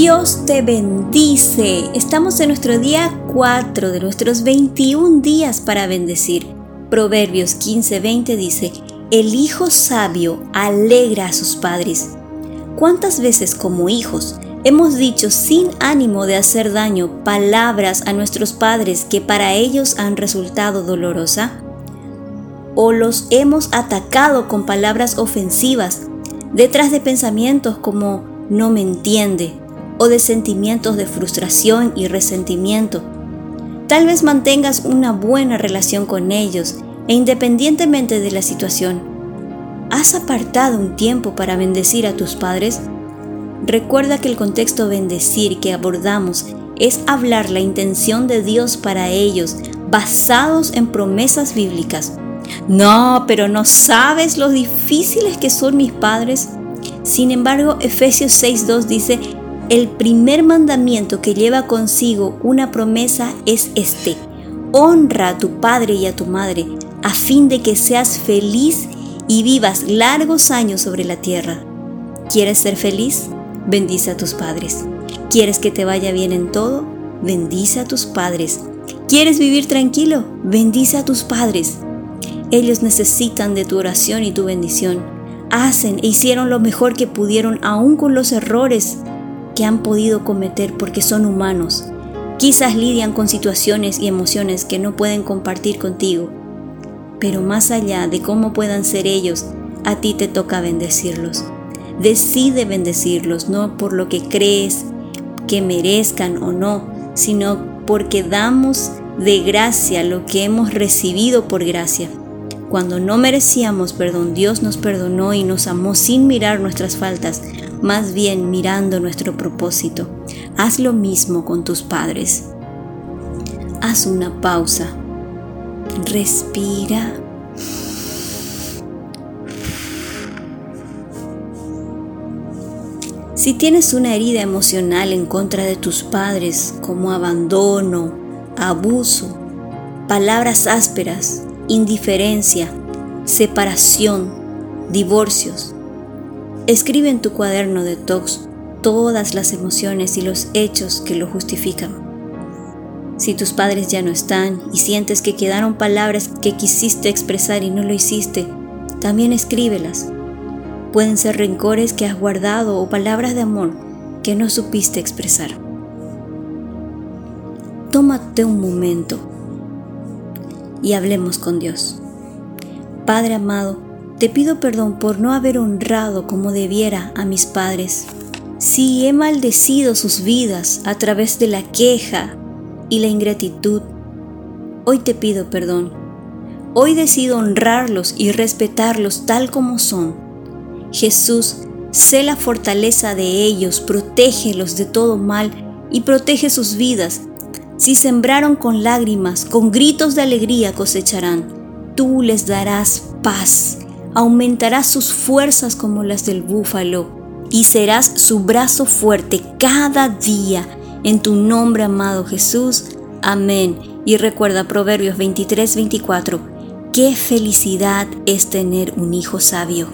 Dios te bendice. Estamos en nuestro día 4 de nuestros 21 días para bendecir. Proverbios 15:20 dice, El hijo sabio alegra a sus padres. ¿Cuántas veces como hijos hemos dicho sin ánimo de hacer daño palabras a nuestros padres que para ellos han resultado dolorosa? ¿O los hemos atacado con palabras ofensivas detrás de pensamientos como no me entiende o de sentimientos de frustración y resentimiento? Tal vez mantengas una buena relación con ellos e independientemente de la situación, ¿has apartado un tiempo para bendecir a tus padres? Recuerda que el contexto bendecir que abordamos es hablar la intención de Dios para ellos, basados en promesas bíblicas. No, pero no sabes lo difíciles que son mis padres. Sin embargo, Efesios 6.2 dice, el primer mandamiento que lleva consigo una promesa es este. Honra a tu padre y a tu madre, a fin de que seas feliz y vivas largos años sobre la tierra. ¿Quieres ser feliz? Bendice a tus padres. ¿Quieres que te vaya bien en todo? Bendice a tus padres. ¿Quieres vivir tranquilo? Bendice a tus padres. Ellos necesitan de tu oración y tu bendición. Hacen e hicieron lo mejor que pudieron aún con los errores que han podido cometer porque son humanos. Quizás lidian con situaciones y emociones que no pueden compartir contigo. Pero más allá de cómo puedan ser ellos, a ti te toca bendecirlos. Decide bendecirlos, no por lo que crees que merezcan o no, sino porque damos de gracia lo que hemos recibido por gracia. Cuando no merecíamos perdón, Dios nos perdonó y nos amó sin mirar nuestras faltas, más bien mirando nuestro propósito. Haz lo mismo con tus padres. Haz una pausa. Respira. Si tienes una herida emocional en contra de tus padres, como abandono, abuso, palabras ásperas, indiferencia, separación, divorcios, Escribe en tu cuaderno de tox todas las emociones y los hechos que lo justifican. Si tus padres ya no están y sientes que quedaron palabras que quisiste expresar y no lo hiciste, también escríbelas. Pueden ser rencores que has guardado o palabras de amor que no supiste expresar. Tómate un momento y hablemos con Dios. Padre amado, te pido perdón por no haber honrado como debiera a mis padres. Si he maldecido sus vidas a través de la queja y la ingratitud, hoy te pido perdón. Hoy decido honrarlos y respetarlos tal como son. Jesús, sé la fortaleza de ellos, protégelos de todo mal y protege sus vidas. Si sembraron con lágrimas, con gritos de alegría cosecharán. Tú les darás paz aumentarás sus fuerzas como las del búfalo y serás su brazo fuerte cada día. En tu nombre, amado Jesús. Amén. Y recuerda Proverbios 23, 24. Qué felicidad es tener un hijo sabio.